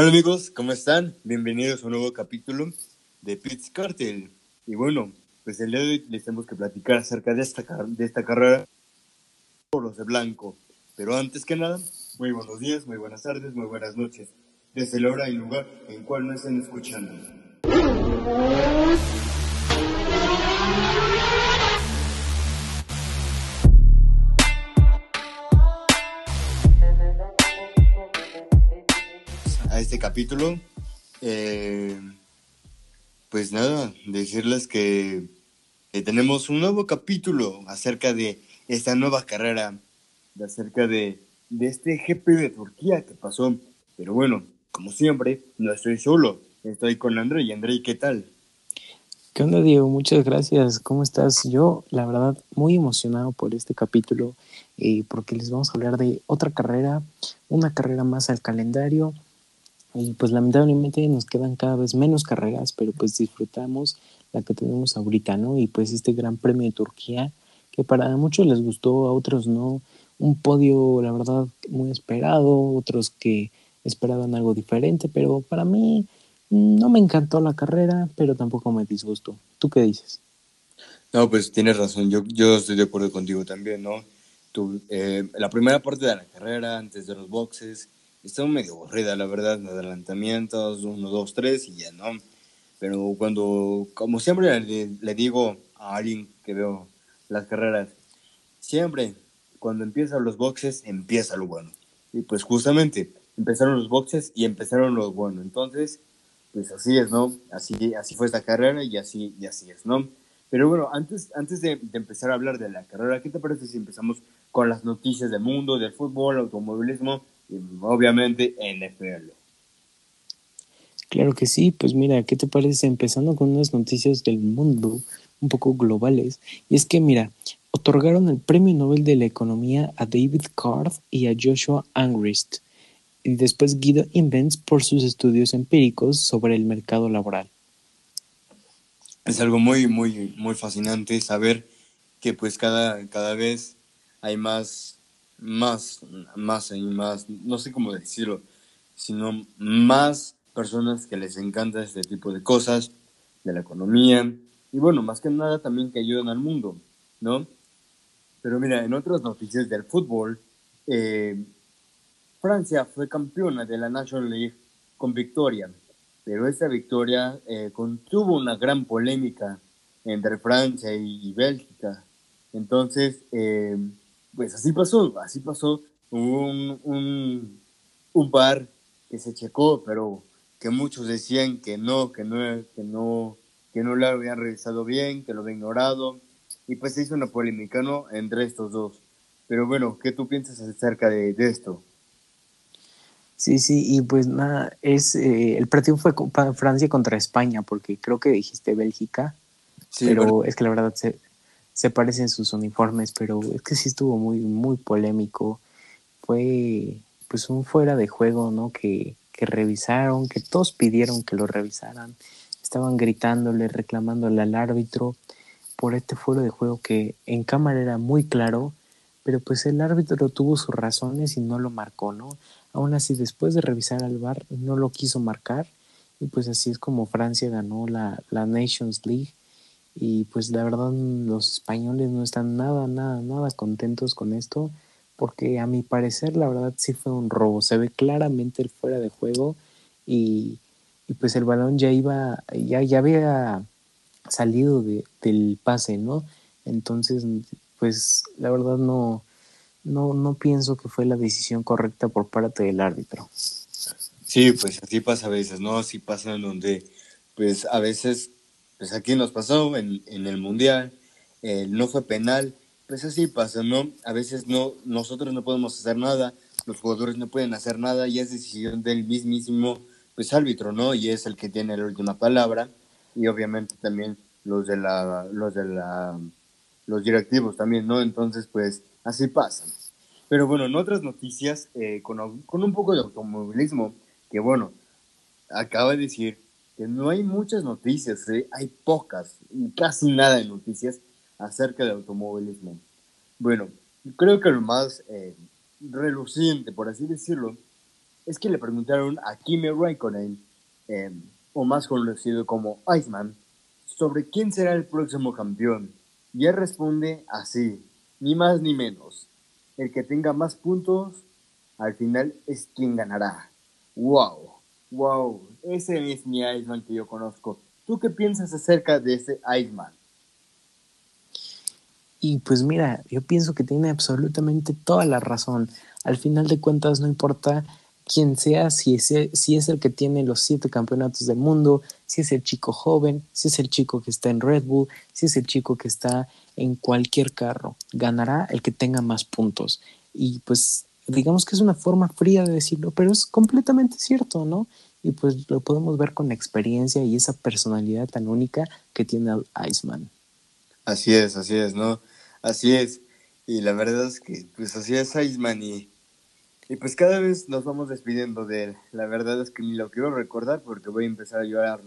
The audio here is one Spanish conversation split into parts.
Hola amigos, ¿cómo están? Bienvenidos a un nuevo capítulo de Pitts Cartel. Y bueno, pues el día de hoy les tenemos que platicar acerca de esta, de esta carrera por los de blanco. Pero antes que nada, muy buenos días, muy buenas tardes, muy buenas noches. Desde la hora y lugar en cual nos estén escuchando. Este capítulo, eh, pues nada, decirles que, tenemos un nuevo capítulo acerca de esta nueva carrera, de acerca de, de este GP de Turquía que pasó. Pero bueno, como siempre, no estoy solo, estoy con André. Y André, ¿qué tal? ¿Qué onda, Diego? Muchas gracias. ¿Cómo estás? Yo, la verdad, muy emocionado por este capítulo, eh, porque les vamos a hablar de otra carrera, una carrera más al calendario. Y pues lamentablemente nos quedan cada vez menos carreras, pero pues disfrutamos la que tenemos ahorita, ¿no? Y pues este Gran Premio de Turquía, que para muchos les gustó, a otros no. Un podio, la verdad, muy esperado, otros que esperaban algo diferente, pero para mí no me encantó la carrera, pero tampoco me disgustó. ¿Tú qué dices? No, pues tienes razón, yo, yo estoy de acuerdo contigo también, ¿no? Tú, eh, la primera parte de la carrera, antes de los boxes, estaba medio aburrida, la verdad, adelantamientos, uno, dos, tres y ya, ¿no? Pero cuando, como siempre le, le digo a alguien que veo las carreras, siempre cuando empiezan los boxes, empieza lo bueno. Y pues justamente empezaron los boxes y empezaron lo bueno. Entonces, pues así es, ¿no? Así, así fue esta carrera y así, y así es, ¿no? Pero bueno, antes, antes de, empezar a hablar de la carrera, ¿qué te parece si empezamos con las noticias del mundo, del fútbol, automovilismo y obviamente NFL? Claro que sí, pues mira, ¿qué te parece empezando con unas noticias del mundo un poco globales? Y es que mira, otorgaron el Premio Nobel de la Economía a David Card y a Joshua Angrist y después Guido Invents por sus estudios empíricos sobre el mercado laboral. Es algo muy, muy, muy fascinante saber que pues cada, cada vez hay más, más, más y más, no sé cómo decirlo, sino más personas que les encanta este tipo de cosas, de la economía, y bueno, más que nada también que ayudan al mundo, ¿no? Pero mira, en otras noticias del fútbol, eh, Francia fue campeona de la National League con victoria, pero esta victoria eh, contuvo una gran polémica entre Francia y, Bélgica. Entonces, eh, pues así pasó, así pasó. un, un, un par que se checó, pero que muchos decían que no, que no, que no, que no lo habían revisado bien, que lo habían ignorado, y pues se hizo una polémica, ¿no? Entre estos dos. Pero bueno, ¿qué tú piensas acerca de esto? Sí, sí, y pues nada, es eh, el partido fue Francia contra España, porque creo que dijiste Bélgica, pero es que la verdad se, se parecen sus uniformes, pero es que sí estuvo muy, muy polémico. Fue pues un fuera de juego, ¿no? Que, que revisaron, que todos pidieron que lo revisaran. Estaban gritándole, reclamándole al árbitro por este fuera de juego que en cámara era muy claro, pero pues el árbitro tuvo sus razones y no lo marcó, ¿no? Aún así, después de revisar al VAR, no lo quiso marcar y pues así es como Francia ganó la, la Nations League y pues la verdad los españoles no están nada, nada, nada contentos con esto porque a mi parecer la verdad sí fue un robo, se ve claramente fuera de juego y, y pues el balón ya iba, ya, ya había salido de, del pase, ¿no? Entonces, pues la verdad no, no, no pienso que fue la decisión correcta por parte del árbitro. Sí, pues así pasa a veces, ¿no? Así pasa en donde, pues a veces, pues aquí nos pasó en, en el Mundial, eh, no fue penal, pues así pasa, ¿no? A veces no, nosotros no podemos hacer nada, los jugadores no pueden hacer nada y es decisión del mismísimo, pues árbitro, ¿no? Y es el que tiene la última palabra y obviamente también los de la, los de la, los directivos también, ¿no? Entonces, pues así pasa. Pero bueno, en otras noticias, eh, con, un poco de automovilismo, que bueno, acaba de decir que no hay muchas noticias, ¿eh? hay pocas, y casi nada de noticias acerca del automovilismo. Bueno, creo que lo más eh, reluciente, por así decirlo, es que le preguntaron a Kimi Raikkonen, em, o más conocido como Iceman, sobre quién será el próximo campeón. Y él responde así, ni más ni menos. El que tenga más puntos, al final es quien ganará. ¡Wow! ¡Wow! Ese es mi Iceman que yo conozco. ¿Tú qué piensas acerca de ese Iceman? Y pues mira, yo pienso que tiene absolutamente toda la razón. Al final de cuentas no importa quién sea, si es, si es el que tiene los siete campeonatos del mundo, si es el chico joven, si es el chico que está en Red Bull, si es el chico que está en cualquier carro. Ganará el que tenga más puntos. Y pues digamos que es una forma fría de decirlo, pero es completamente cierto, ¿no? Y pues lo podemos ver con la experiencia y esa personalidad tan única que tiene Iceman. Así es, así es, ¿no? Así es. Y la verdad es que, pues así es Iceman y, y pues cada vez nos vamos despidiendo de él. La verdad es que ni lo quiero recordar porque voy a empezar a llorar.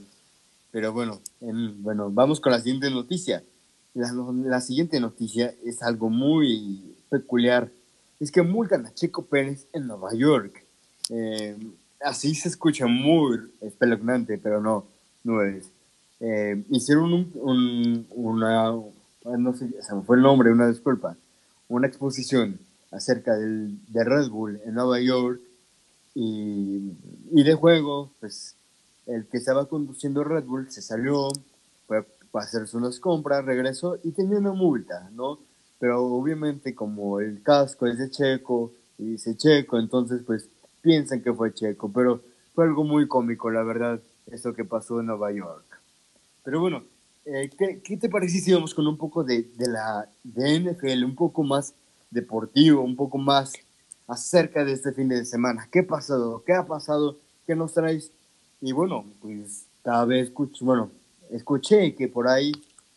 Pero bueno, bueno, vamos con la siguiente noticia. La, la, siguiente noticia es algo muy peculiar. Es que multan a Checo Pérez en Nueva York. Eh, así se escucha muy espeluznante, pero no, no es. Eh, hicieron un, una, no sé, se me fue el nombre, una disculpa, una exposición acerca del, de Red Bull en Nueva York y, y, de juego, pues el que estaba conduciendo Red Bull se salió, fue para hacerse unas compras, regresó y tenía una multa, ¿no? Pero obviamente como el casco es de Checo y dice Checo, entonces pues piensan que fue Checo, pero fue algo muy cómico, la verdad, eso que pasó en Nueva York. Pero bueno, eh, ¿qué, te parece si vamos con un poco de, de, la de NFL, un poco más deportivo, un poco más acerca de este fin de semana? ¿Qué ha pasado? ¿Qué ha pasado? ¿Qué nos traes? Y bueno, pues cada vez bueno, escuché que por ahí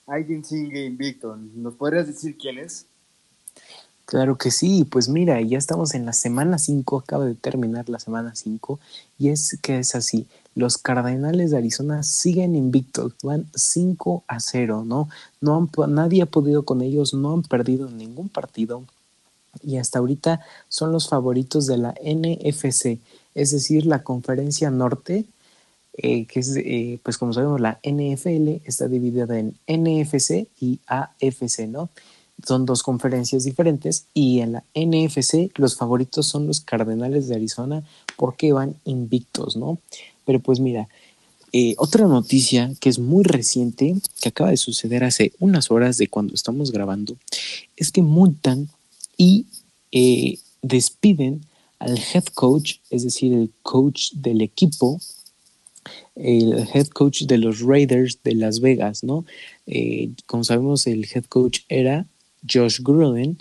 alguien sigue invicto. ¿Nos podrías decir quién es? Claro que sí, pues mira, ya estamos en la semana 5, acaba de terminar la semana 5 y es que es así, los Cardenales de Arizona siguen invictos, van 5 a 0, ¿no? no han, nadie ha podido con ellos, no han perdido ningún partido y hasta ahorita son los favoritos de la NFC, es decir, la conferencia norte, eh, que es, eh, pues como sabemos, la NFL está dividida en NFC y AFC, ¿no? Son dos conferencias diferentes y en la NFC los favoritos son los Cardenales de Arizona porque van invictos, ¿no? Pero pues mira, eh, otra noticia que es muy reciente, que acaba de suceder hace unas horas de cuando estamos grabando, es que multan y eh, despiden al head coach, es decir, el coach del equipo, el head coach de los Raiders de Las Vegas, ¿no? Eh, como sabemos, el head coach era Josh Gruden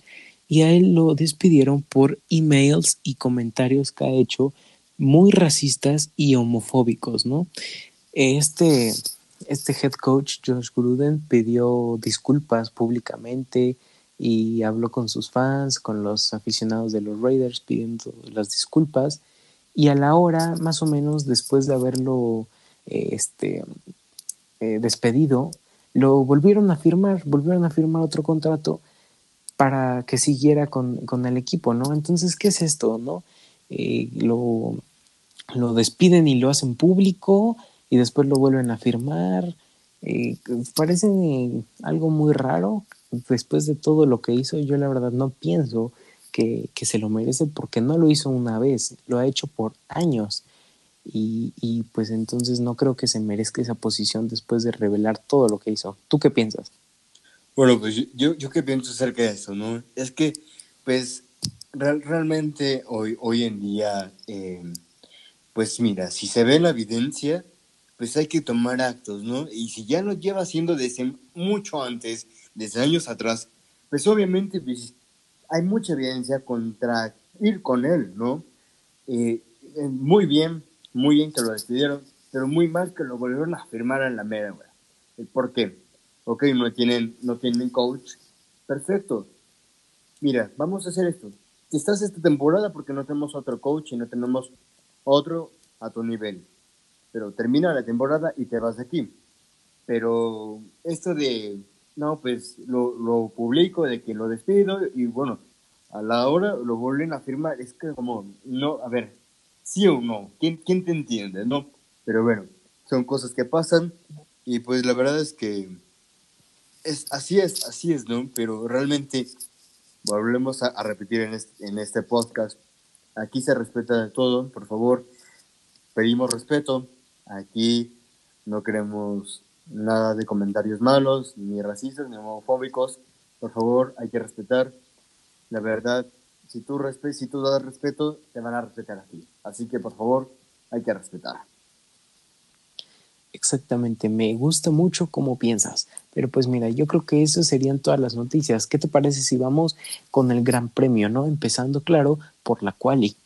y a él lo despidieron por emails y comentarios que ha hecho muy racistas y homofóbicos, ¿no? Este, este head coach, Josh Gruden, pidió disculpas públicamente y habló con sus fans, con los aficionados de los Raiders pidiendo las disculpas. Y a la hora, más o menos después de haberlo eh, este, eh, despedido, lo volvieron a firmar, volvieron a firmar otro contrato para que siguiera con, con el equipo, ¿no? Entonces, ¿qué es esto, no? Eh, lo, lo, despiden y lo hacen público y después lo vuelven a firmar. Parece algo muy raro. Después de todo lo que hizo, yo la verdad no pienso que, que, se lo merece porque no lo hizo una vez, lo ha hecho por años. Y, y pues entonces no creo que se merezca esa posición después de revelar todo lo que hizo. ¿Tú qué piensas? Bueno, pues yo, yo qué pienso acerca de eso, ¿no? Es que, pues, realmente hoy, hoy en día, eh, pues mira, si se ve la evidencia, pues hay que tomar actos, ¿no? Y si ya lo lleva haciendo desde mucho antes, desde años atrás, pues obviamente pues, hay mucha evidencia contra ir con él, ¿no? Eh, eh, muy bien, muy bien que lo despidieron, pero muy mal que lo volvieron a firmar en la mera, güey. ¿Por qué? Ok, no tienen, no tienen coach. Perfecto. Mira, vamos a hacer esto estás esta temporada porque no tenemos otro coach y no tenemos otro a tu nivel. Pero termina la temporada y te vas de aquí. Pero esto de, no, pues lo, lo publico, de que lo despido y bueno, a la hora lo vuelven a firmar. Es que como, no, a ver, ¿Sí o no? ¿Quién, quién te entiende, no? Pero bueno, son cosas que pasan y pues la verdad es que es, así es, así es, ¿no? Pero realmente, volvemos a, repetir en este, en este podcast, aquí se respeta de todo, por favor, pedimos respeto, aquí no queremos nada de comentarios malos, ni racistas, ni homofóbicos, por favor, hay que respetar, la verdad, si tú, si tú das respeto, te van a respetar a ti, así que por favor, hay que respetar. Exactamente, me gusta mucho cómo piensas. Pero pues mira, yo creo que eso serían todas las noticias. ¿Qué te parece si vamos con el Gran Premio, no? Empezando, claro, por la quali.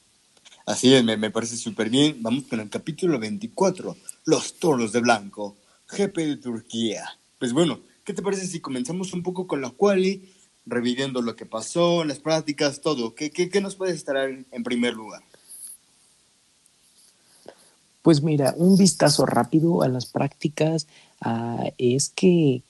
Así es, me, parece súper bien. Vamos con el capítulo 24, Los Toros de Blanco, GP de Turquía. Pues bueno, ¿qué te parece si comenzamos un poco con la quali, reviviendo lo que pasó, las prácticas, todo? ¿Qué, qué, nos puedes estar en primer lugar? Pues mira, un vistazo rápido a las prácticas ah, es que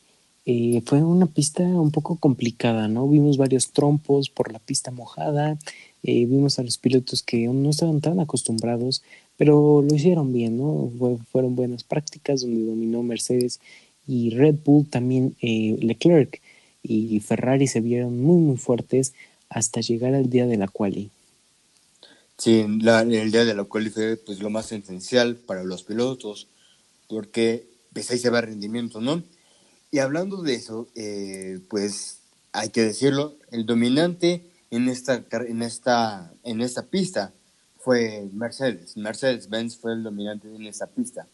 eh, fue una pista un poco complicada, ¿no? Vimos varios trompos por la pista mojada, eh, vimos a los pilotos que no estaban tan acostumbrados, pero lo hicieron bien, ¿no? fueron buenas prácticas donde dominó Mercedes y Red Bull también eh, Leclerc y Ferrari se vieron muy muy fuertes hasta llegar al día de la quali. Sí, el día de la cual fue pues, lo más esencial para los pilotos, porque pues ahí se va el rendimiento, ¿no? Y hablando de eso, eh, pues hay que decirlo, el dominante en esta, en esta, en esta pista fue Mercedes. Mercedes-Benz fue el dominante en esta pista.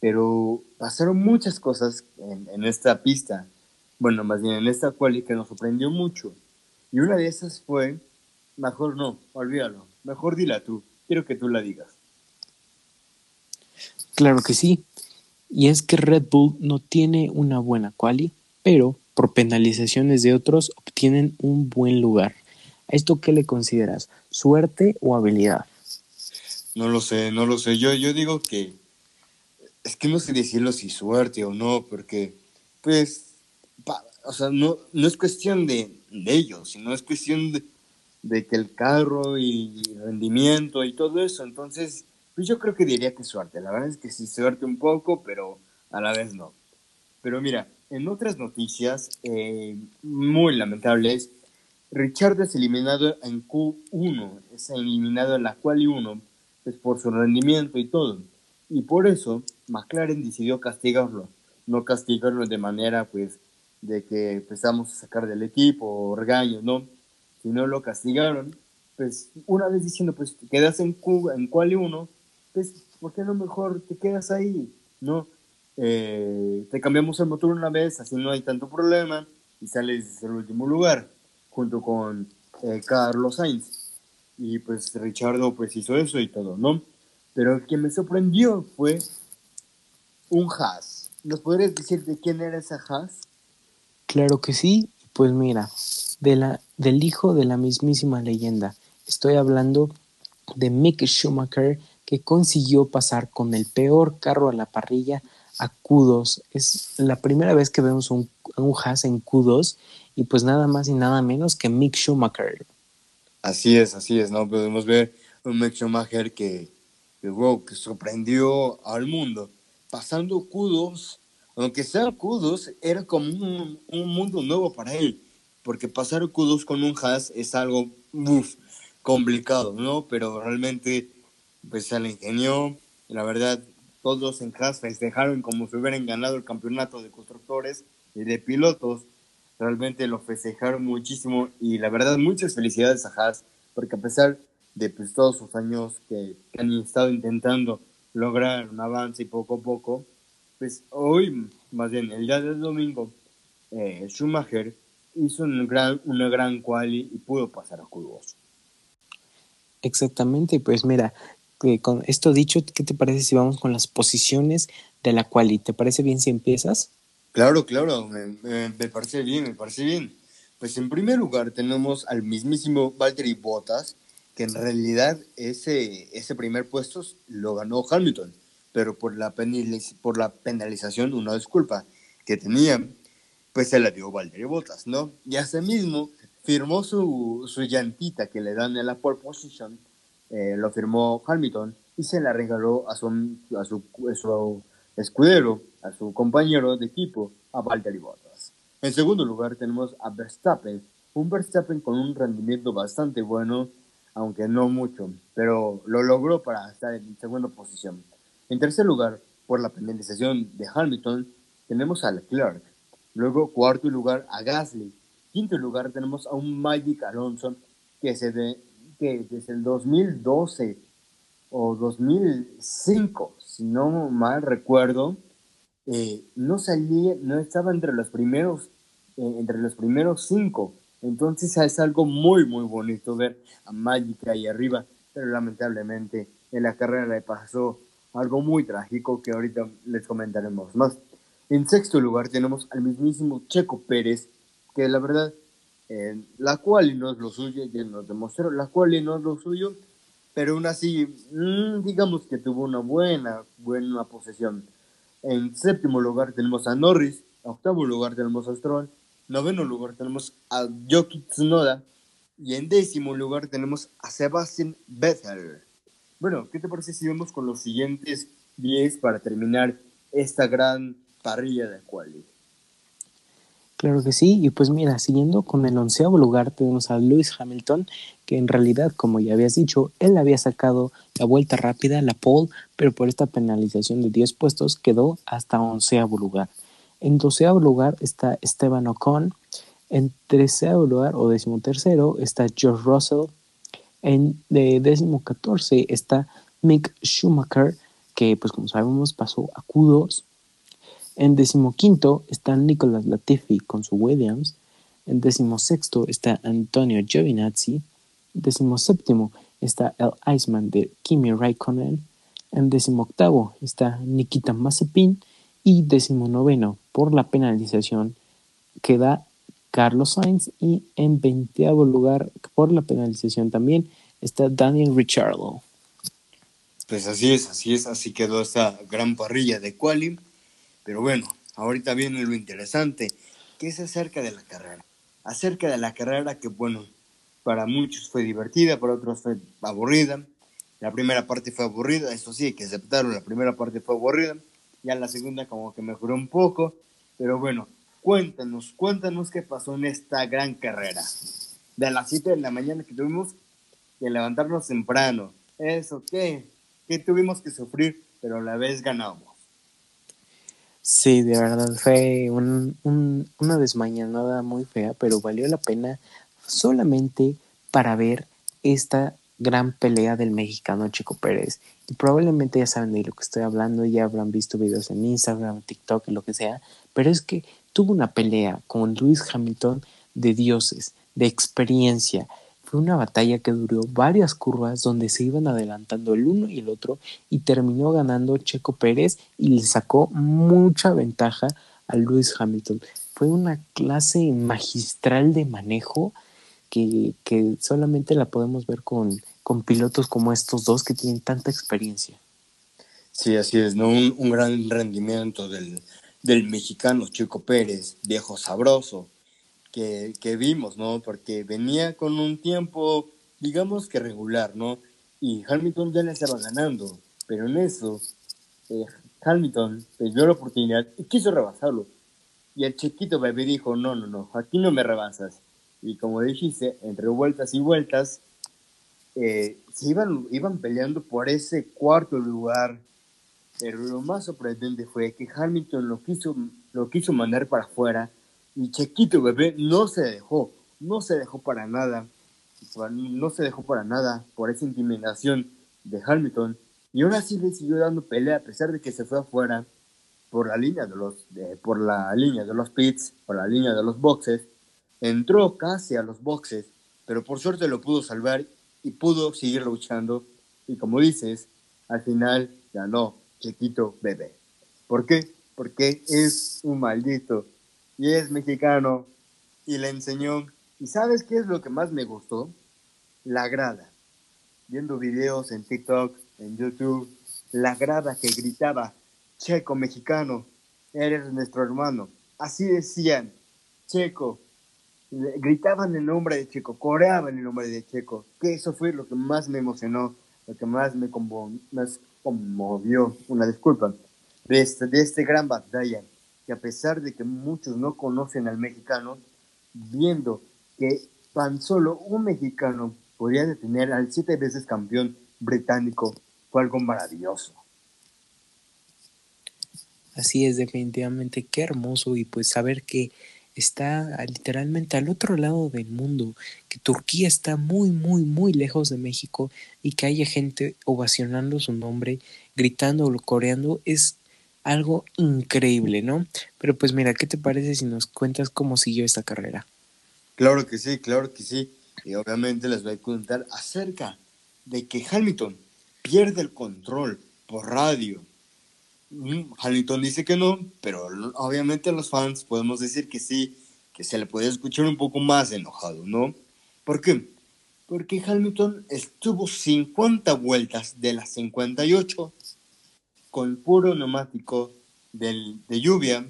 Pero pasaron muchas cosas en, en esta pista, bueno, más bien en esta quali que nos sorprendió mucho. Y una de esas fue, mejor no, olvídalo, Mejor dila tú. Quiero que tú la digas. Claro que sí. Y es que Red Bull no tiene una buena quali, pero por penalizaciones de otros obtienen un buen lugar. ¿A esto qué le consideras? ¿Suerte o habilidad? No lo sé, no lo sé. Yo, yo digo que es que no sé decirlo si suerte o no, porque pues, o sea, no, no es cuestión de, de ellos, sino es cuestión de, de que el carro y rendimiento y todo eso. Entonces, pues yo creo que diría que suerte. La verdad es que sí suerte un poco, pero a la vez no. Pero mira, en otras noticias eh, muy lamentables, Richard es eliminado en Q1, es eliminado en la Quali 1, pues por su rendimiento y todo. Y por eso McLaren decidió castigarlo, no castigarlo de manera pues de que empezamos a sacar del equipo o regaños, no, si no lo castigaron, pues una vez diciendo, pues te quedas en, Cuba, en Quali 1, pues ¿por qué no mejor te quedas ahí? ¿No? Eh, te cambiamos el motor una vez, así no hay tanto problema, y sales el último lugar, junto con eh, Carlos Sainz. Y pues Richardo pues hizo eso y todo, ¿no? Pero el que me sorprendió fue un Haas. ¿Nos podrías decir de quién era esa Haas? Claro que sí, pues mira, de la, del hijo de la mismísima leyenda. Estoy hablando de Mick Schumacher, que consiguió pasar con el peor carro a la parrilla a Q2. Es la primera vez que vemos un, un Haas en Q2 y pues nada más y nada menos que Mick Schumacher. Así es, así es, ¿no? Podemos ver un Mick Schumacher que, que, que sorprendió al mundo. Pasando Q2, aunque sea Q2, era como un, un mundo nuevo para él porque pasar Q2 con un Haas es algo complicado, ¿no? Pero realmente pues se le ingenió, la verdad todos en Haas festejaron como si hubieran ganado el campeonato de constructores y de pilotos, realmente lo festejaron muchísimo y la verdad muchas felicidades a Haas, porque a pesar de pues, todos sus años que, han estado intentando lograr un avance y poco a poco, pues hoy, más bien el día del domingo, eh, Schumacher hizo un gran, una gran quali y pudo pasar a q Exactamente, pues mira, con esto dicho, ¿qué te parece si vamos con las posiciones de la quali? ¿Te parece bien si empiezas? Claro, claro, me, parece bien, me parece bien. Pues en primer lugar tenemos al mismísimo Valtteri Bottas, que en realidad ese, ese primer puesto lo ganó Hamilton, pero por la, por la penalización, una disculpa que tenía pues se la dio Valtteri Bottas, ¿no? Y ese mismo firmó su, su llantita que le dan en la pole position eh, lo firmó Hamilton y se la regaló a su, a su, escudero, a su compañero de equipo, a Valtteri Bottas. En segundo lugar tenemos a Verstappen, un Verstappen con un rendimiento bastante bueno, aunque no mucho, pero lo logró para estar en segunda posición. En tercer lugar, por la penalización de Hamilton, tenemos a Leclerc. Luego, cuarto lugar, a Gasly. Quinto lugar, tenemos a un Magic Alonso que, se de, que desde el 2012 o 2005, si no mal recuerdo, eh, no salía, no estaba entre los primeros, eh, entre los primeros cinco. Entonces es algo muy, muy bonito ver a Magic ahí arriba, pero lamentablemente en la carrera le pasó algo muy trágico que ahorita les comentaremos más. En sexto lugar tenemos al mismísimo Checo Pérez, que la verdad, eh, la cual no es lo suyo, ya nos demostró, la cual no es lo suyo, pero aún así, mm, digamos que tuvo una buena, buena posesión. En séptimo lugar tenemos a Norris, en octavo lugar tenemos a Stroll, noveno lugar tenemos a Yoki Tsunoda, y en décimo lugar tenemos a Sebastian Vettel. Bueno, ¿qué te parece si vemos con los siguientes 10 para terminar esta gran parrilla de quali? Claro que sí, y pues mira, siguiendo con el onceavo lugar tenemos a Lewis Hamilton, que en realidad, como ya habías dicho, él había sacado la vuelta rápida, la pole, pero por esta penalización de 10 puestos quedó hasta onceavo lugar. En doceavo lugar está Esteban Ocon, en treceavo lugar o decimotercero está George Russell, en de décimo catorce está Mick Schumacher, que pues como sabemos pasó a Q2. En decimoquinto está Nicolas Latifi con su Williams. En decimosexto está Antonio Giovinazzi. En séptimo está el Iceman de Kimi Raikkonen. En decimoctavo está Nikita Mazepin. Y decimonoveno, por la penalización, queda Carlos Sainz y en veinteavo lugar por la penalización también está Daniel Ricciardo. Pues así es, así es, así quedó esta gran parrilla de quali. Pero bueno, ahorita viene lo interesante, que es acerca de la carrera. Acerca de la carrera que, bueno, para muchos fue divertida, para otros fue aburrida. La primera parte fue aburrida, eso sí, que aceptarlo, la primera parte fue aburrida. Ya la segunda como que mejoró un poco, pero bueno, Cuéntanos, cuéntanos qué pasó en esta gran carrera. De las 7 de la mañana que tuvimos que levantarnos temprano. ¿Eso qué? ¿Qué tuvimos que sufrir? Pero a la vez ganamos. Sí, de verdad fue una desmañanada muy fea, pero valió la pena solamente para ver esta gran pelea del mexicano Chico Pérez. Y probablemente ya saben de lo que estoy hablando, ya habrán visto videos en Instagram, TikTok, lo que sea, pero es que tuvo una pelea con Lewis Hamilton de dioses, de experiencia. Fue una batalla que duró varias curvas donde se iban adelantando el uno y el otro y terminó ganando Checo Pérez y le sacó mucha ventaja a Lewis Hamilton. Fue una clase magistral de manejo que, solamente la podemos ver con, con, pilotos como estos dos que tienen tanta experiencia. Sí, así es, ¿no? Un, un gran rendimiento del, del mexicano Chico Pérez, viejo sabroso, que, vimos, ¿no? Porque venía con un tiempo, digamos que regular, ¿no? Y Hamilton ya le estaba ganando, pero en eso eh, Hamilton perdió la oportunidad y quiso rebasarlo. Y el chiquito bebé dijo, no, no, no, aquí no me rebasas. Y como dijiste, entre vueltas y vueltas, eh, se iban, iban peleando por ese cuarto lugar pero lo más sorprendente fue que Hamilton lo quiso, lo quiso mandar para afuera y Chequito Bebé no se dejó, no se dejó para nada, no se dejó para nada por esa intimidación de Hamilton y ahora sí le siguió dando pelea a pesar de que se fue afuera por la línea de los por la línea de los pits, por la línea de los boxes, entró casi a los boxes, pero por suerte lo pudo salvar y pudo seguir luchando y como dices, al final ganó chiquito bebé. ¿Por qué? Porque es un maldito y es mexicano y le enseñó. ¿Y sabes qué es lo que más me gustó? La grada. Viendo videos en TikTok, en YouTube, la grada que gritaba, Checo mexicano, eres nuestro hermano. Así decían, Checo. Gritaban el nombre de Checo, coreaban el nombre de Checo. Que eso fue lo que más me emocionó lo que más me, conmovió, una disculpa, de este, de este gran batalla, que a pesar de que muchos no conocen al mexicano, viendo que tan solo un mexicano podía detener al siete veces campeón británico, fue algo maravilloso. Así es, definitivamente, qué hermoso y pues saber que está literalmente al otro lado del mundo, que Turquía está muy, muy, muy lejos de México y que haya gente ovacionando su nombre, gritando o coreando, es algo increíble, ¿no? Pero pues mira, ¿qué te parece si nos cuentas cómo siguió esta carrera? Claro que sí, claro que sí. Y obviamente les voy a contar acerca de que Hamilton pierde el control por radio Hamilton dice que no, pero obviamente los fans podemos decir que sí, que se le puede escuchar un poco más enojado, ¿no? ¿Por qué? Porque Hamilton estuvo 50 vueltas de las 58 con puro neumático de lluvia,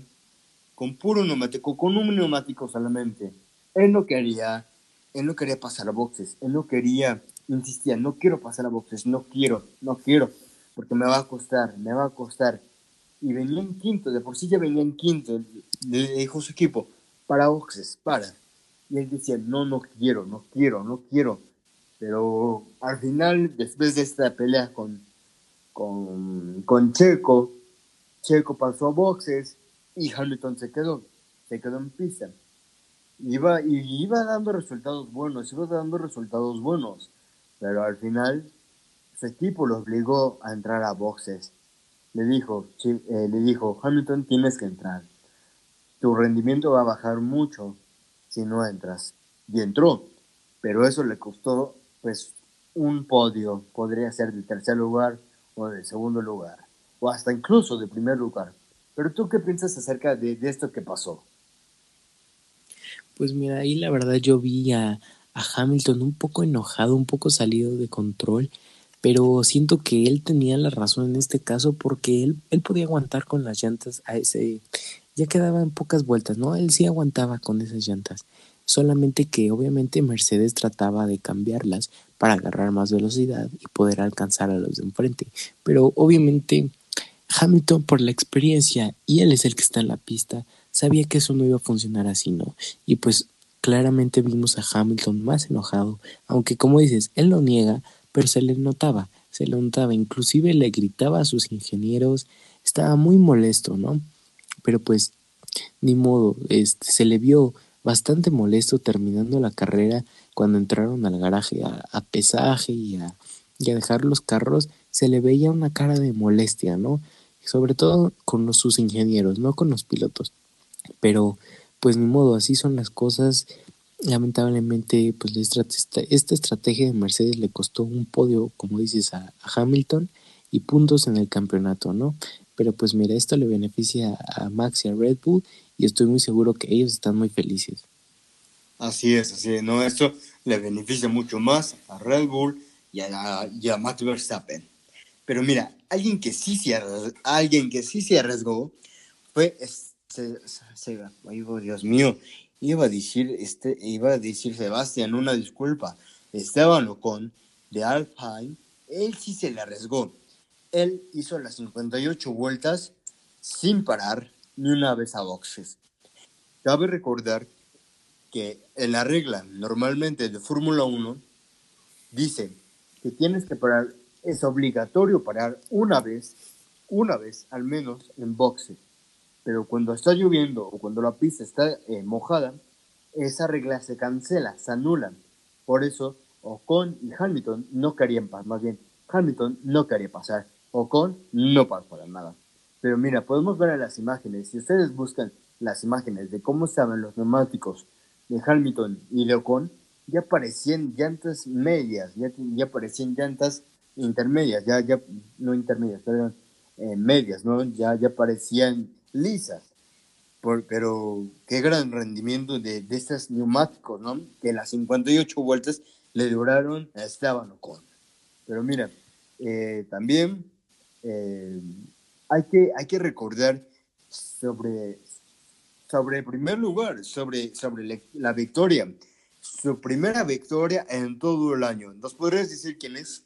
con puro neumático, con un neumático solamente. Él no quería, él no quería pasar a boxes, él no quería, insistía, no quiero pasar a boxes, no quiero, no quiero, porque me va a costar, me va a costar y venía en quinto, de por sí ya venía en quinto, le dijo su equipo, para boxes, para. Y él decía, no, no quiero, no quiero, no quiero. Pero al final, después de esta pelea con, con, con Checo, Checo pasó a boxes y Hamilton se quedó, se quedó en pista. Iba, y iba dando resultados buenos, iba dando resultados buenos, pero al final su equipo lo obligó a entrar a boxes le dijo, eh, le dijo, Hamilton, tienes que entrar. Tu rendimiento va a bajar mucho si no entras. Y entró, pero eso le costó pues un podio, podría ser de tercer lugar o de segundo lugar, o hasta incluso de primer lugar. Pero tú qué piensas acerca de, esto que pasó? Pues mira, ahí la verdad yo vi a, a Hamilton un poco enojado, un poco salido de control pero siento que él tenía la razón en este caso porque él, él podía aguantar con las llantas a ese, ya quedaban pocas vueltas, ¿no? Él sí aguantaba con esas llantas, solamente que obviamente Mercedes trataba de cambiarlas para agarrar más velocidad y poder alcanzar a los de enfrente, pero obviamente Hamilton por la experiencia y él es el que está en la pista, sabía que eso no iba a funcionar así, ¿no? Y pues claramente vimos a Hamilton más enojado, aunque como dices, él lo niega, pero se le notaba, se le notaba, inclusive le gritaba a sus ingenieros, estaba muy molesto, ¿no? Pero pues, ni modo, este, se le vio bastante molesto terminando la carrera cuando entraron al garaje a, pesaje y a, a dejar los carros, se le veía una cara de molestia, ¿no? Sobre todo con sus ingenieros, no con los pilotos. Pero, pues ni modo, así son las cosas lamentablemente, pues esta estrategia de Mercedes le costó un podio, como dices, a, Hamilton y puntos en el campeonato, ¿no? Pero pues mira, esto le beneficia a Max y a Red Bull y estoy muy seguro que ellos están muy felices. Así es, así es, ¿no? Esto le beneficia mucho más a Red Bull y a, Max Verstappen. Pero mira, alguien que sí se arriesgó, alguien que sí se arriesgó fue Sega. Ay, Dios mío, iba a decir, este, iba a decir Sebastián, una disculpa. Esteban Ocon, de Alpine, él sí se le arriesgó. Él hizo las 58 vueltas sin parar ni una vez a boxes. Cabe recordar que en la regla normalmente de Fórmula 1 dice que tienes que parar, es obligatorio parar una vez, una vez al menos en boxes pero cuando está lloviendo o cuando la pista está eh, mojada, esa regla se cancela, se anula. Por eso Ocon y Hamilton no querían pasar, más bien Hamilton no quería pasar, Ocon no pasó para nada. Pero mira, podemos ver en las imágenes, si ustedes buscan las imágenes de cómo estaban los neumáticos de Hamilton y de Ocon, ya parecían llantas medias, ya, ya parecían llantas intermedias, ya, ya, no intermedias, perdón, eh, medias, ¿no? Ya, ya parecían lisas. Por, pero qué gran rendimiento de, de estos neumáticos, ¿no? Que las 58 vueltas le duraron a Esteban Ocon. Pero mira, eh, también eh, hay, que, hay que recordar sobre, sobre el primer lugar, sobre, sobre la victoria. Su primera victoria en todo el año. ¿Nos podrías decir quién es?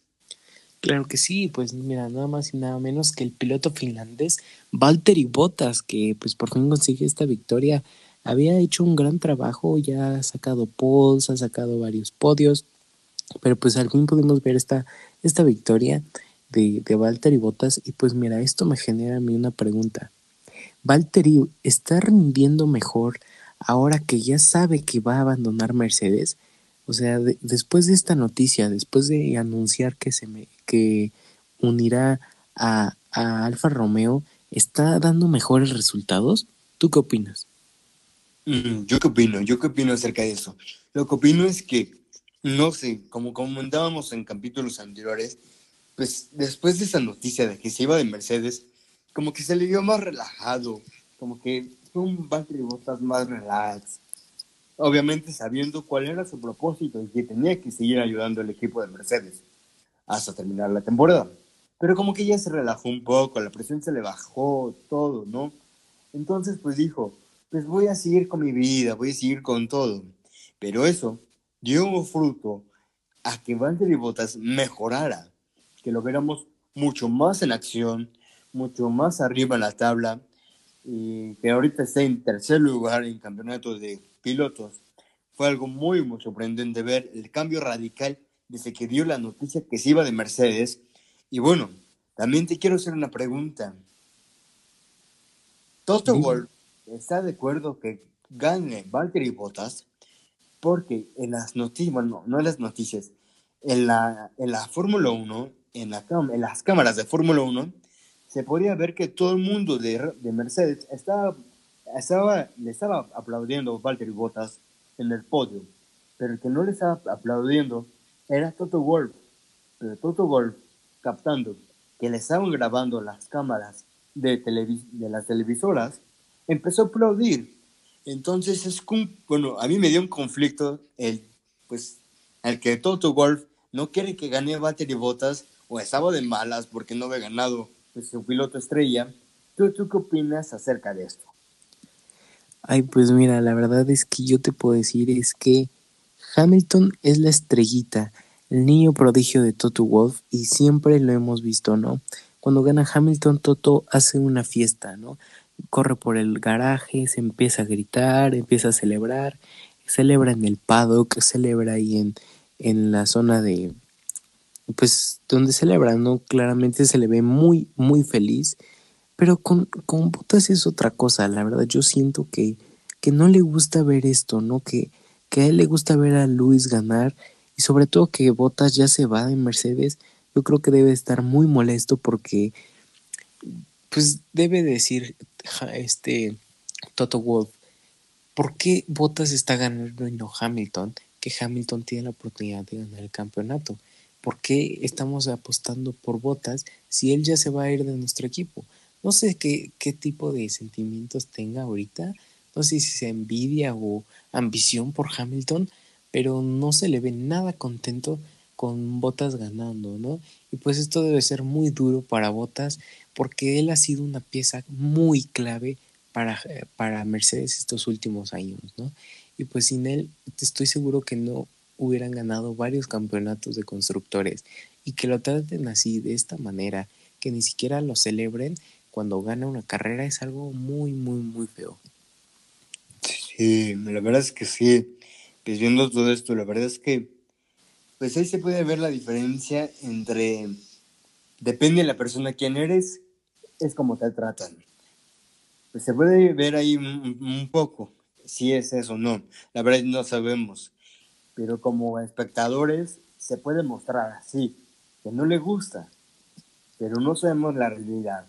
Claro que sí, pues mira, nada más y nada menos que el piloto finlandés Valtteri Bottas, que pues por fin consigue esta victoria. Había hecho un gran trabajo, ya ha sacado poles, ha sacado varios podios, pero pues al fin pudimos ver esta, esta victoria de, de Valtteri Bottas y pues mira, esto me genera a mí una pregunta. ¿Valtteri está rindiendo mejor ahora que ya sabe que va a abandonar Mercedes? O sea, después de esta noticia, después de anunciar que se me que unirá a, a Alfa Romeo, ¿está dando mejores resultados? ¿Tú qué opinas? Mm, yo qué opino, yo qué opino acerca de eso. Lo que opino es que, no sé, como comentábamos en capítulos anteriores, pues después de esa noticia de que se iba de Mercedes, como que se le vio más relajado, como que fue un botas más relax, obviamente sabiendo cuál era su propósito y que tenía que seguir ayudando al equipo de Mercedes hasta terminar la temporada. Pero como que ya se relajó un poco, la presión se le bajó, todo, ¿no? Entonces pues dijo, pues voy a seguir con mi vida, voy a seguir con todo. Pero eso dio fruto a que Valtteri Bottas mejorara, que lo viéramos mucho más en acción, mucho más arriba en la tabla, y que ahorita esté en tercer lugar en campeonato de pilotos. Fue algo muy, muy sorprendente ver el cambio radical desde que dio la noticia que se iba de Mercedes. Y bueno, también te quiero hacer una pregunta. Toto Wolff está de acuerdo que gane Valtteri Bottas porque en las noticias, bueno, no en las noticias, en la, en la Fórmula 1, en, la, en las cámaras de Fórmula 1, se podía ver que todo el mundo de, de Mercedes estaba estaba, le estaba aplaudiendo a Valtteri Bottas en el podio, pero el que no le estaba aplaudiendo era Toto Wolff. Pero Toto Wolff, captando que le estaban grabando las cámaras de, de las televisoras, empezó a aplaudir. Entonces es bueno, a mí me dio un conflicto el, pues, el que Toto Wolff no quiere que gane Valtteri Bottas o estaba de malas porque no había ganado pues, su piloto estrella. ¿Tú, ¿Tú qué opinas acerca de esto? Ay, pues mira, la verdad es que yo te puedo decir es que Hamilton es la estrellita, el niño prodigio de Toto Wolf y siempre lo hemos visto, ¿no? Cuando gana Hamilton, Toto hace una fiesta, ¿no? Corre por el garaje, se empieza a gritar, empieza a celebrar, celebra en el paddock, celebra ahí en, en la zona de, pues, donde celebra, ¿no? Claramente se le ve muy, muy feliz pero con, con Botas es otra cosa, la verdad. Yo siento que, que no le gusta ver esto, ¿no? Que, que a él le gusta ver a Luis ganar y sobre todo que Botas ya se va de Mercedes. Yo creo que debe estar muy molesto porque, pues, debe decir este Toto Wolf, ¿por qué Botas está ganando y no Hamilton? Que Hamilton tiene la oportunidad de ganar el campeonato. ¿Por qué estamos apostando por Botas si él ya se va a ir de nuestro equipo? No sé qué, qué tipo de sentimientos tenga ahorita. No sé si sea envidia o ambición por Hamilton, pero no se le ve nada contento con Botas ganando, ¿no? Y pues esto debe ser muy duro para Botas porque él ha sido una pieza muy clave para, para Mercedes estos últimos años, ¿no? Y pues sin él estoy seguro que no hubieran ganado varios campeonatos de constructores y que lo traten así, de esta manera, que ni siquiera lo celebren, cuando gana una carrera es algo muy, muy, muy feo. Sí, la verdad es que sí. Pues viendo todo esto, la verdad es que, pues ahí se puede ver la diferencia entre, depende de la persona quién eres, es como te tratan. Pues se puede ver ahí un, un poco, si es eso o no. La verdad no sabemos. Pero como espectadores se puede mostrar así, que no le gusta, pero no sabemos la realidad.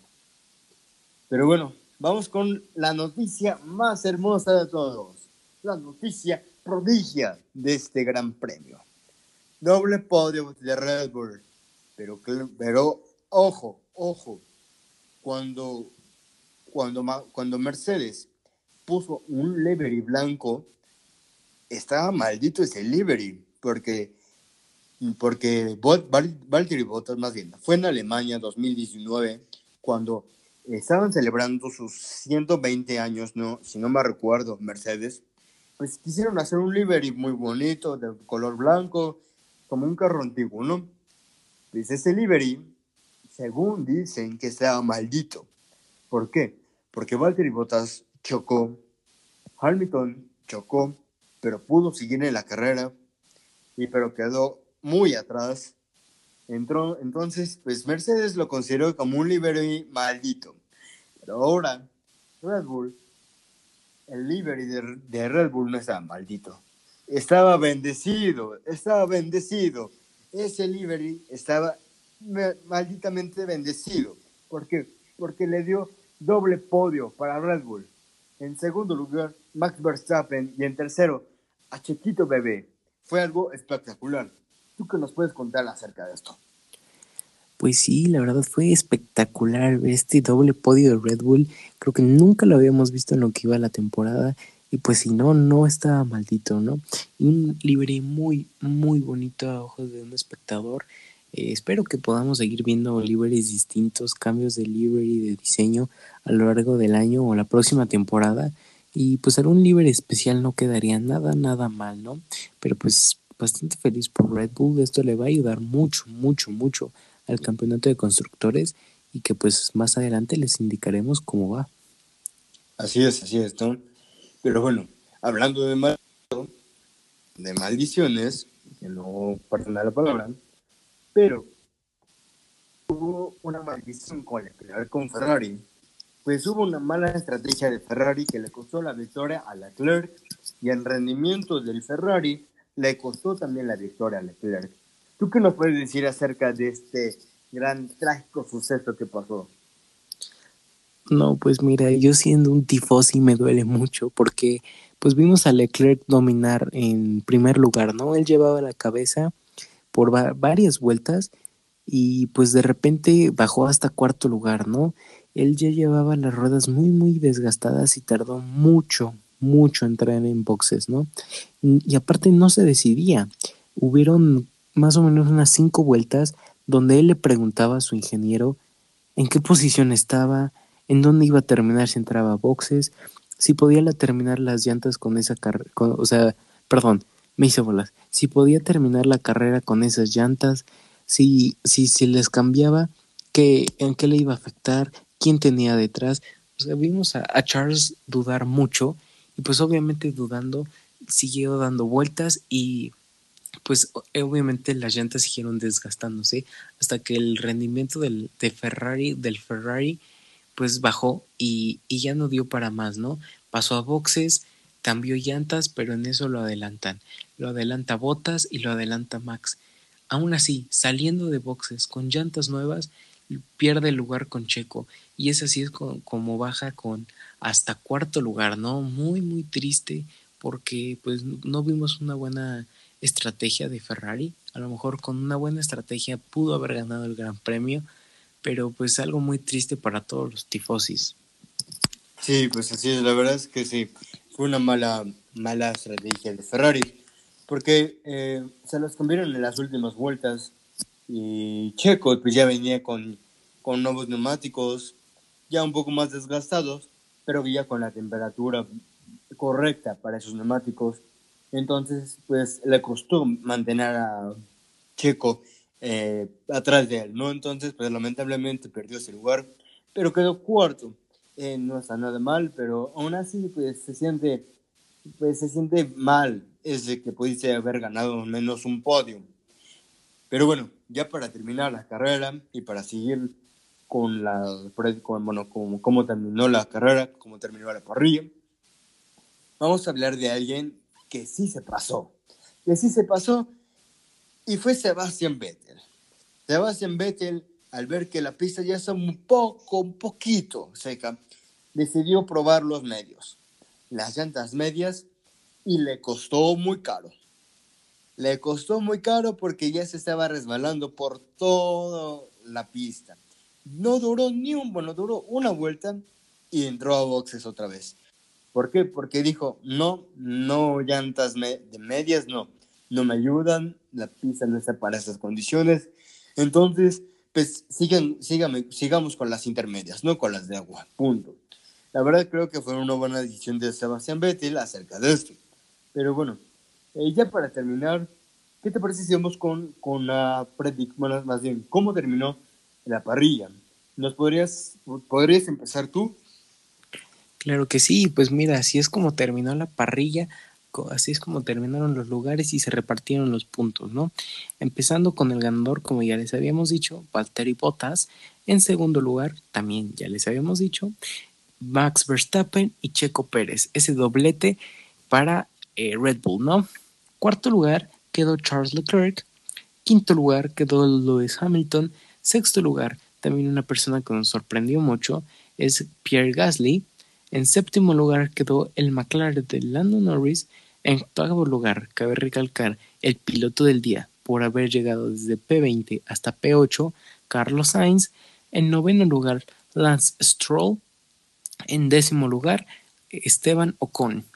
Pero bueno, vamos con la noticia más hermosa de todos. La noticia prodigia de este gran premio. Doble podio de Red Bull. Pero, pero ojo, ojo. Cuando, cuando, cuando Mercedes puso un livery blanco, estaba maldito ese livery. Porque porque Valtteri Bottas, más bien, fue en Alemania 2019 cuando estaban celebrando sus 120 años, ¿no? Si no me recuerdo, Mercedes, pues quisieron hacer un livery muy bonito, de color blanco, como un carro antiguo, ¿no? pues ese livery, según dicen que estaba maldito. ¿Por qué? Porque Valtteri Bottas chocó, Hamilton chocó, pero pudo seguir en la carrera, y pero quedó muy atrás. Entró, entonces, pues Mercedes lo consideró como un livery maldito. Pero ahora, Red Bull, el livery de, Red Bull no estaba maldito. Estaba bendecido, estaba bendecido. Ese livery estaba malditamente bendecido. ¿Por qué? Porque le dio doble podio para Red Bull. En segundo lugar, Max Verstappen. Y en tercero, a Chiquito Bebé. Fue algo espectacular. ¿Tú qué nos puedes contar acerca de esto? Pues sí, la verdad fue espectacular este doble podio de Red Bull. Creo que nunca lo habíamos visto en lo que iba la temporada. Y pues si no, no estaba maldito, ¿no? un libre muy, muy bonito a ojos de un espectador. Eh, espero que podamos seguir viendo liveries distintos, cambios de livery, de diseño a lo largo del año o la próxima temporada. Y pues algún livery especial no quedaría nada, nada mal, ¿no? Pero pues bastante feliz por Red Bull. Esto le va a ayudar mucho, mucho, mucho al campeonato de constructores y que pues más adelante les indicaremos cómo va. Así es, así es, ¿no? Pero bueno, hablando de, mal, de maldiciones, que no perdona la palabra, pero hubo una maldición con, con Ferrari, pues hubo una mala estrategia de Ferrari que le costó la victoria a Leclerc y en rendimiento del Ferrari le costó también la victoria a Leclerc. ¿Tú qué nos puedes decir acerca de este gran trágico suceso que pasó? No, pues mira, yo siendo un tifosi me duele mucho porque pues vimos a Leclerc dominar en primer lugar, ¿no? Él llevaba la cabeza por varias vueltas y pues de repente bajó hasta cuarto lugar, ¿no? Él ya llevaba las ruedas muy muy desgastadas y tardó mucho, mucho en entrar en boxes, ¿no? Y aparte no se decidía. Hubieron más o menos unas cinco vueltas donde él le preguntaba a su ingeniero en qué posición estaba, en dónde iba a terminar si entraba a boxes, si podía terminar las llantas con esa carrera, o sea, perdón, me hice bolas, si podía terminar la carrera con esas llantas, si, si se les cambiaba, qué, en qué le iba a afectar, quién tenía detrás. O sea, vimos a, Charles dudar mucho y pues obviamente dudando siguió dando vueltas y pues obviamente las llantas siguieron desgastándose hasta que el rendimiento del, de Ferrari, del Ferrari pues bajó y, ya no dio para más, ¿no? Pasó a boxes, cambió llantas, pero en eso lo adelantan. Lo adelanta Botas y lo adelanta Max. Aún así, saliendo de boxes con llantas nuevas, pierde el lugar con Checo. Y es así es como, baja con hasta cuarto lugar, ¿no? Muy, muy triste porque pues no vimos una buena estrategia de Ferrari. A lo mejor con una buena estrategia pudo haber ganado el Gran Premio, pero pues algo muy triste para todos los tifosis. Sí, pues así es, la verdad es que sí, fue una mala, mala estrategia de Ferrari, porque eh, se los cambiaron en las últimas vueltas y Checo pues ya venía con, con nuevos neumáticos, ya un poco más desgastados, pero ya con la temperatura correcta para esos neumáticos. Entonces, pues le costó mantener a Checo eh, atrás de él, ¿no? Entonces, pues lamentablemente perdió ese lugar, pero quedó cuarto. Eh, no está nada mal, pero aún así, pues se siente, pues se siente mal ese que pudiese haber ganado menos un podio. Pero bueno, ya para terminar la carrera y para seguir con la, con, bueno, como, cómo terminó la carrera, cómo terminó la parrilla, vamos a hablar de alguien que sí se pasó, que sí se pasó y fue Sebastián Vettel. Sebastián Vettel, al ver que la pista ya está un poco, un poquito seca, decidió probar los medios, las llantas medias, y le costó muy caro. Le costó muy caro porque ya se estaba resbalando por toda la pista. No duró ni un, bueno, duró una vuelta y entró a boxes otra vez. ¿Por qué? Porque dijo, no, no llantas de medias, no no me ayudan, la pista no está para esas condiciones. Entonces, pues sigan, sigamos con las intermedias, no con las de agua, punto. La verdad creo que fue una buena decisión de Sebastián Vettel acerca de esto. Pero bueno, eh, ya para terminar, ¿qué te parece si vamos con, con la predicción, más bien, cómo terminó la parrilla? ¿Nos podrías, podrías empezar tú? Claro que sí, pues mira, así es como terminó la parrilla, así es como terminaron los lugares y se repartieron los puntos, ¿no? Empezando con el ganador, como ya les habíamos dicho, Valtteri Bottas. En segundo lugar, también ya les habíamos dicho, Max Verstappen y Checo Pérez. Ese doblete para eh, Red Bull, ¿no? Cuarto lugar quedó Charles Leclerc. Quinto lugar quedó Lewis Hamilton. Sexto lugar, también una persona que nos sorprendió mucho, es Pierre Gasly. En séptimo lugar quedó el McLaren de Lando Norris. En octavo lugar, cabe recalcar, el piloto del día, por haber llegado desde P20 hasta P8, Carlos Sainz. En noveno lugar, Lance Stroll. En décimo lugar, Esteban Ocon.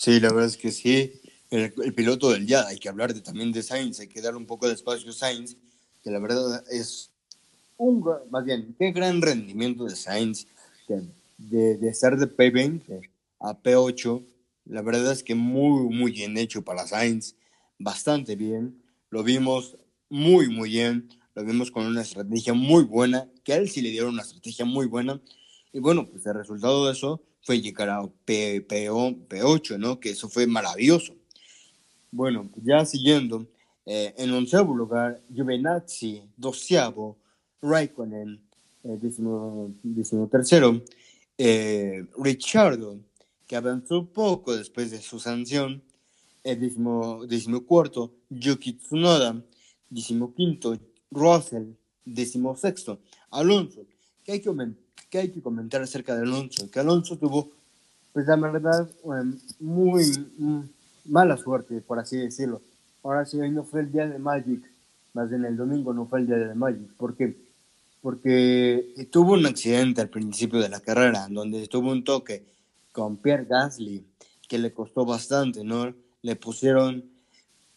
Sí, la verdad es que sí. El, piloto del día, hay que hablar de, también de Sainz, hay que darle un poco de espacio a Sainz, que la verdad es un, más bien, qué gran rendimiento de Sainz, de, de estar de P20 a P8, la verdad es que muy, muy bien hecho para Sainz, bastante bien, lo vimos muy, muy bien, lo vimos con una estrategia muy buena, que a él sí le dieron una estrategia muy buena, y bueno, pues el resultado de eso fue llegar a P, P, P8, ¿no? Que eso fue maravilloso. Bueno, ya siguiendo, eh, en onceavo lugar, Giovinazzi, doceavo, Raikkonen, eh, décimo, tercero, eh, Richardo, que avanzó poco después de su sanción, el eh, décimo, cuarto, Yuki Tsunoda, décimo quinto, Russell, décimo sexto, Alonso, que hay que, que hay que comentar acerca de Alonso, que Alonso tuvo, pues la verdad, muy mm, mala suerte, por así decirlo. Ahora sí, hoy no fue el día de Magic, más bien el domingo no fue el día de Magic. ¿Por qué? porque tuvo un accidente al principio de la carrera, donde tuvo un toque con Pierre Gasly, que le costó bastante, ¿no? Le pusieron,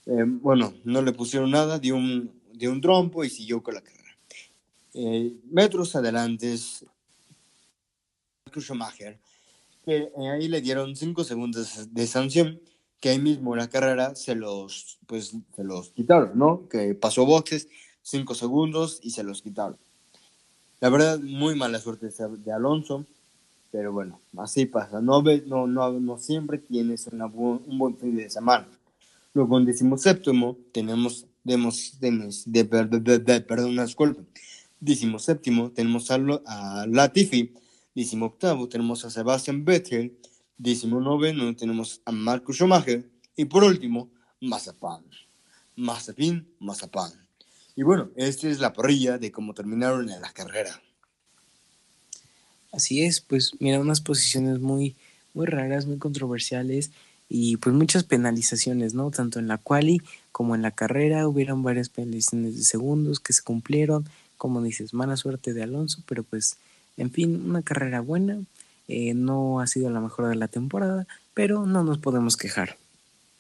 eh, bueno, no le pusieron nada, dio un, dio un trompo y siguió con la carrera. Eh, metros adelante, Schumacher, que eh, ahí le dieron cinco segundos de sanción, que ahí mismo la carrera se los, pues, se los quitaron, ¿no? Que pasó boxes, cinco segundos y se los quitaron. La verdad, muy mala suerte de Alonso, pero bueno, así pasa. No, no, no, no siempre tienes un buen fin de semana. Luego en decimoséptimo tenemos, demos, demos, de, de, de, perdón, disculpa. séptimo tenemos a, a Latifi. Octavo tenemos a Sebastian Vettel. noveno tenemos a Marco Schumacher. Y por último, Mazapán. Mazapín, Mazapán. Y bueno, esta es la parrilla de cómo terminaron en la carrera. Así es, pues mira, unas posiciones muy, muy raras, muy controversiales y pues muchas penalizaciones, ¿no? Tanto en la quali como en la carrera hubieron varias penalizaciones de segundos que se cumplieron, como dices, mala suerte de Alonso, pero pues, en fin, una carrera buena, eh, no ha sido la mejor de la temporada, pero no nos podemos quejar.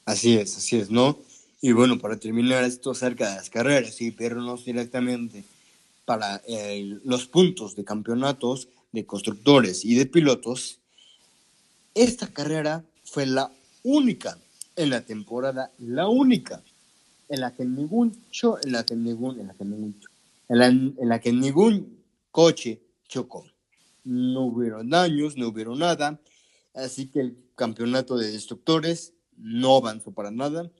Así es, así es, ¿no? Y bueno, para terminar esto acerca de las carreras y vernos directamente para eh, los puntos de campeonatos de constructores y de pilotos, esta carrera fue la única en la temporada, la única en la que ningún en la que ningún, en la que ningún, en la, en la que ningún coche chocó. No hubieron daños, no hubieron nada, así que el campeonato de destructores no avanzó para nada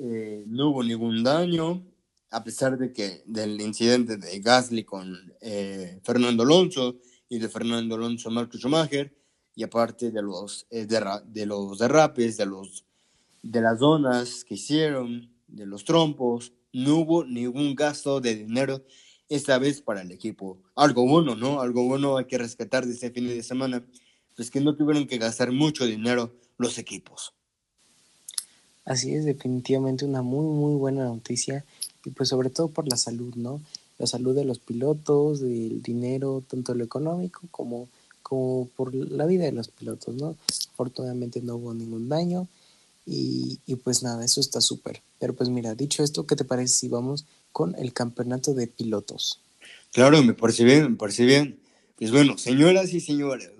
eh, no hubo ningún daño, a pesar de que del incidente de Gasly con eh, Fernando Alonso y de Fernando Alonso Marcos Schumacher, y aparte de los, eh, de, los derrapes, de, los, de las zonas que hicieron, de los trompos, no hubo ningún gasto de dinero esta vez para el equipo. Algo bueno, ¿no? Algo bueno hay que rescatar de este fin de semana, pues que no tuvieron que gastar mucho dinero los equipos. Así es, definitivamente una muy, muy buena noticia y pues sobre todo por la salud, ¿no? La salud de los pilotos, del dinero, tanto lo económico como, como por la vida de los pilotos, ¿no? Afortunadamente no hubo ningún daño y, y pues nada, eso está súper. Pero pues mira, dicho esto, ¿qué te parece si vamos con el campeonato de pilotos? Claro, me parece bien, me parece bien. Pues bueno, señoras y señores,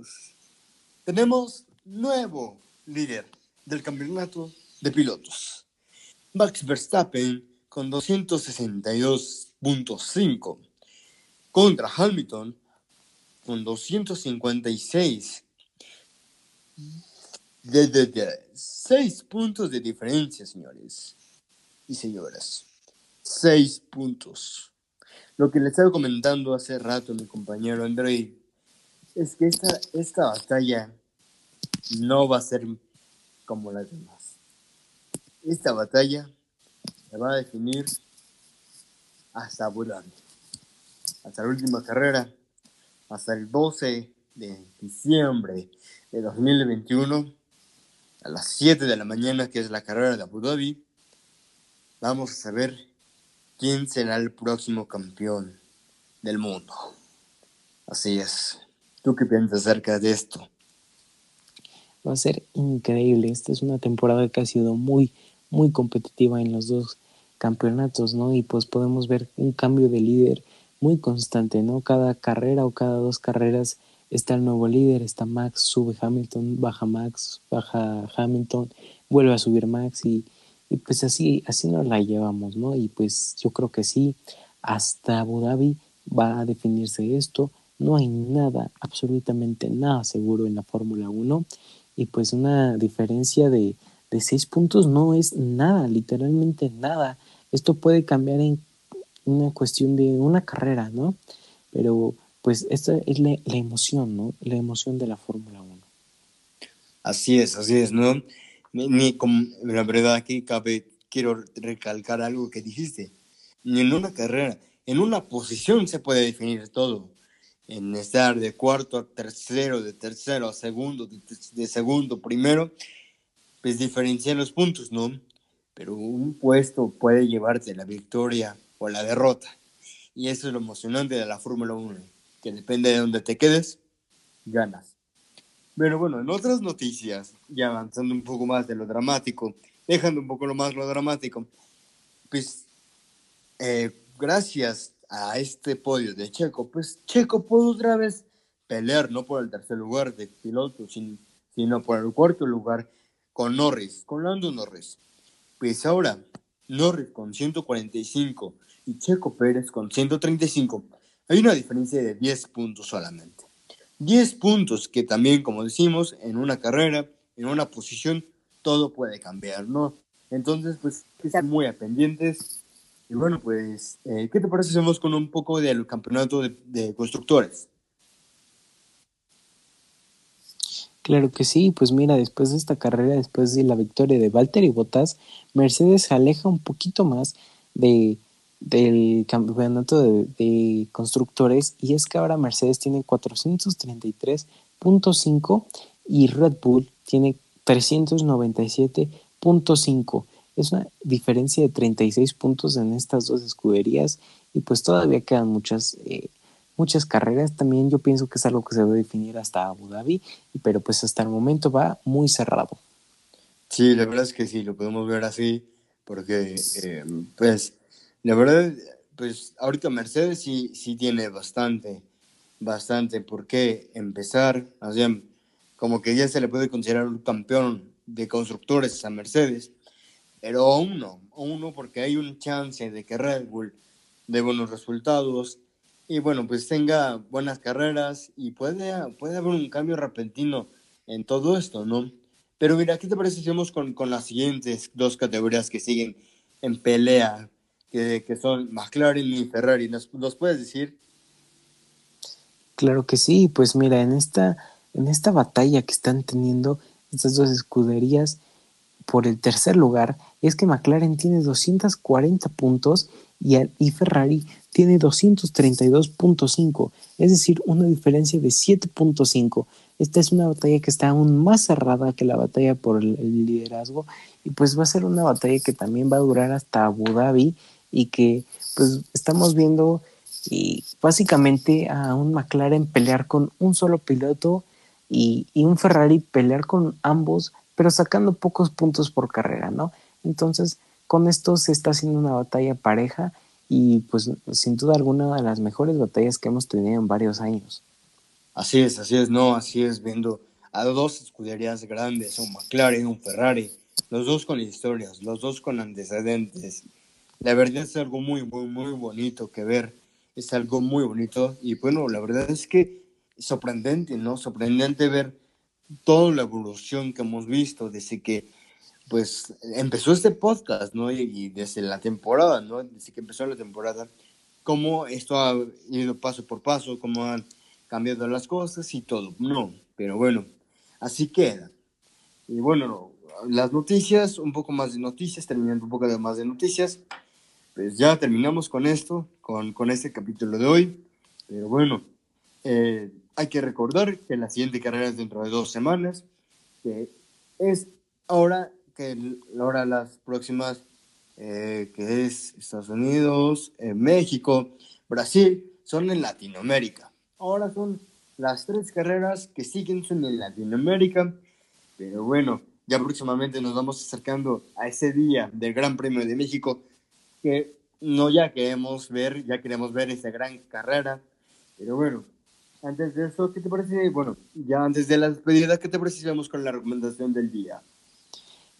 tenemos nuevo líder del campeonato de pilotos. Max Verstappen con 262.5 contra Hamilton con 256. De, 6 puntos de diferencia, señores y señoras. 6 puntos. Lo que le estaba comentando hace rato mi compañero Andrei es que esta, esta batalla no va a ser como las demás. Esta batalla se va a definir hasta Abu hasta la última carrera, hasta el 12 de diciembre de 2021, a las 7 de la mañana, que es la carrera de Abu Dhabi, vamos a saber quién será el próximo campeón del mundo. Así es. ¿Tú qué piensas acerca de esto? Va a ser increíble. Esta es una temporada que ha sido muy, muy competitiva en los dos campeonatos, ¿no? Y pues podemos ver un cambio de líder muy constante, ¿no? Cada carrera o cada dos carreras está el nuevo líder, está Max, sube Hamilton, baja Max, baja Hamilton, vuelve a subir Max y, y pues así, así nos la llevamos, ¿no? Y pues yo creo que sí, hasta Abu Dhabi va a definirse esto, no hay nada, absolutamente nada seguro en la Fórmula 1 y pues una diferencia de, de seis puntos no es nada, literalmente nada. Esto puede cambiar en una cuestión de una carrera, ¿no? Pero pues esta es la, emoción, ¿no? La emoción de la Fórmula 1. Así es, así es, ¿no? Ni, la verdad aquí cabe, quiero recalcar algo que dijiste. Ni en una carrera, en una posición se puede definir todo. En estar de cuarto a tercero, de tercero a segundo, de, de segundo primero, pues diferenciar los puntos, ¿no? Pero un puesto puede llevarte la victoria o la derrota. Y eso es lo emocionante de la Fórmula 1, que depende de donde te quedes, ganas. Pero bueno, en otras noticias, ya avanzando un poco más de lo dramático, dejando un poco lo más lo dramático, pues eh, gracias a este podio de Checo, pues Checo pudo otra vez pelear no por el tercer lugar de piloto, sino por el cuarto lugar con Norris, con Lando Norris. Pues ahora, Norris con 145 y Checo Pérez con 135. Hay una diferencia de 10 puntos solamente. 10 puntos que también, como decimos, en una carrera, en una posición, todo puede cambiar, ¿no? Entonces, pues, están muy pendientes. Y bueno, pues, eh, ¿qué te parece si con un poco del campeonato de, de constructores? Claro que sí, pues mira, después de esta carrera, después de la victoria de Valtteri Bottas, Mercedes se aleja un poquito más de, del campeonato de, constructores y es que ahora Mercedes tiene 433.5 y Red Bull tiene 397.5. Es una diferencia de 36 puntos en estas dos escuderías y pues todavía quedan muchas eh, muchas carreras. También yo pienso que es algo que se debe definir hasta Abu Dhabi, pero pues hasta el momento va muy cerrado. Sí, la verdad es que sí, lo podemos ver así, porque eh, pues la verdad, pues ahorita Mercedes sí, sí tiene bastante, bastante por qué empezar. Así, como que ya se le puede considerar un campeón de constructores a Mercedes, pero aún no, aún no, porque hay un chance de que Red Bull dé buenos resultados y bueno, pues tenga buenas carreras y puede, puede haber un cambio repentino en todo esto, ¿no? Pero mira, ¿qué te parece si vamos con, con las siguientes dos categorías que siguen en pelea, que, son McLaren y Ferrari? ¿Nos, ¿Nos, puedes decir? Claro que sí, pues mira, en esta, en esta batalla que están teniendo estas dos escuderías por el tercer lugar, es que McLaren tiene 240 puntos y, y Ferrari tiene 232.5, es decir, una diferencia de 7.5. Esta es una batalla que está aún más cerrada que la batalla por el, liderazgo y pues va a ser una batalla que también va a durar hasta Abu Dhabi y que pues estamos viendo y básicamente a un McLaren pelear con un solo piloto y, y un Ferrari pelear con ambos, pero sacando pocos puntos por carrera, ¿no? Entonces, con esto se está haciendo una batalla pareja y pues sin duda alguna de las mejores batallas que hemos tenido en varios años. Así es, así es, no, así es, viendo a dos escuderías grandes, un McLaren, un Ferrari, los dos con historias, los dos con antecedentes. La verdad es algo muy, muy, muy bonito que ver, es algo muy bonito y bueno, la verdad es que sorprendente, ¿no? Sorprendente ver toda la evolución que hemos visto desde que pues empezó este podcast, ¿no? Y, desde la temporada, ¿no? Desde que empezó la temporada, cómo esto ha ido paso por paso, cómo han cambiado las cosas y todo, ¿no? Pero bueno, así queda. Y bueno, las noticias, un poco más de noticias, terminando un poco de más de noticias. Pues ya terminamos con esto, con, con este capítulo de hoy. Pero bueno, eh, hay que recordar que la siguiente carrera es dentro de dos semanas, que es ahora que ahora las próximas, eh, que es Estados Unidos, eh, México, Brasil, son en Latinoamérica. Ahora son las tres carreras que siguen son en Latinoamérica, pero bueno, ya próximamente nos vamos acercando a ese día del Gran Premio de México, no ya queremos ver, ya queremos ver esa gran carrera, pero bueno, antes de eso, ¿qué te parece? Bueno, ya antes de la despedida, ¿qué te parece vamos con la recomendación del día?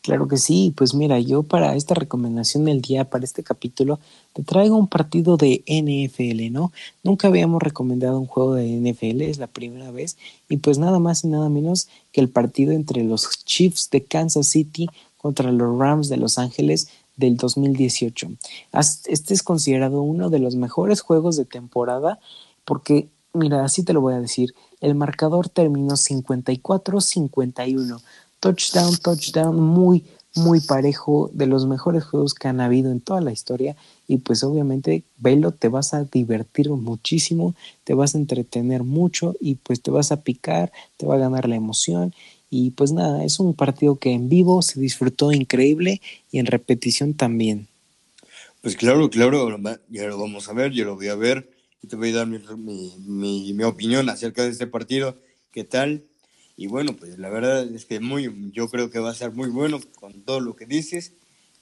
Claro que sí, pues mira, yo para esta recomendación del día, para este capítulo, te traigo un partido de NFL, ¿no? Nunca habíamos recomendado un juego de NFL, es la primera vez, y pues nada más y nada menos que el partido entre los Chiefs de Kansas City contra los Rams de Los Ángeles del 2018. Este es considerado uno de los mejores juegos de temporada porque Mira, así te lo voy a decir. El marcador terminó 54-51. Touchdown, touchdown, muy, muy parejo, de los mejores juegos que han habido en toda la historia. Y pues obviamente, velo, te vas a divertir muchísimo, te vas a entretener mucho y pues te vas a picar, te va a ganar la emoción. Y pues nada, es un partido que en vivo se disfrutó increíble y en repetición también. Pues claro, claro, ya lo vamos a ver, yo lo voy a ver y te voy a dar mi, mi, mi, opinión acerca de este partido, qué tal. Y bueno, pues la verdad es que muy, yo creo que va a ser muy bueno con todo lo que dices.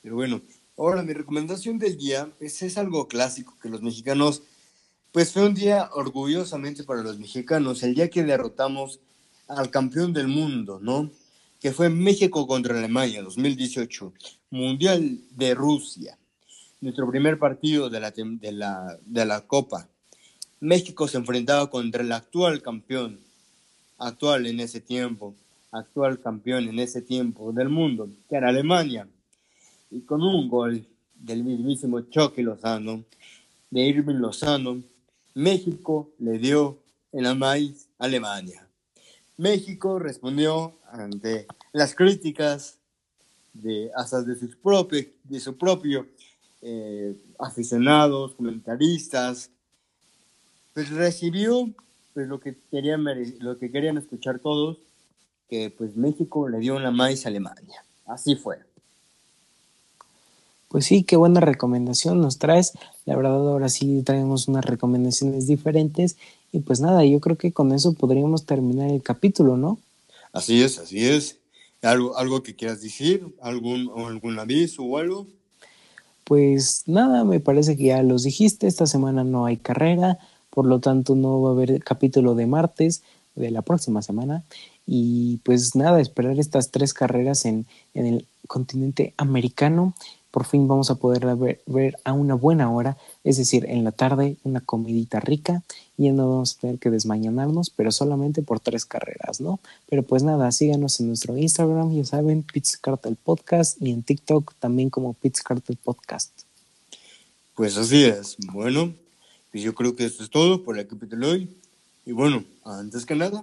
Pero bueno, ahora mi recomendación del día pues es algo clásico que los mexicanos, pues fue un día orgullosamente para los mexicanos, el día que derrotamos al campeón del mundo, ¿no? Que fue México contra Alemania 2018, Mundial de Rusia, nuestro primer partido de la, de la, de la Copa. México se enfrentaba contra el actual campeón, actual en ese tiempo, actual campeón en ese tiempo del mundo, que era Alemania. Y con un gol del mismísimo Chucky Lozano, de Irving Lozano, México le dio en la maíz Alemania. México respondió ante las críticas de hasta de sus propios, de su propio eh, aficionados, comentaristas, pues recibió pues lo que querían escuchar todos que pues México le dio una maíz a Alemania. Así fue. Pues sí qué buena recomendación nos traes. La verdad ahora sí traemos unas recomendaciones diferentes y pues nada yo creo que con eso podríamos terminar el capítulo no así es así es algo algo que quieras decir algún algún aviso o algo pues nada, me parece que ya los dijiste, esta semana no hay carrera, por lo tanto no va a haber capítulo de martes de la próxima semana. Y pues nada, esperar estas tres carreras en, el continente americano. Por fin vamos a poder ver, a una buena hora, es decir, en la tarde una comidita rica y no vamos a tener que desmañanarnos, pero solamente por tres carreras, ¿no? Pero pues nada, síganos en nuestro Instagram, ya saben, Pizza Cartel Podcast y en TikTok también como Pizza Cartel Podcast. Pues así es. Bueno, y yo creo que esto es todo por el capítulo hoy. Y bueno, antes que nada,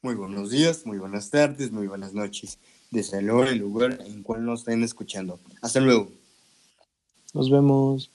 muy buenos días, muy buenas tardes, muy buenas noches, desde el lugar en cual nos estén escuchando. Hasta luego. Nos vemos.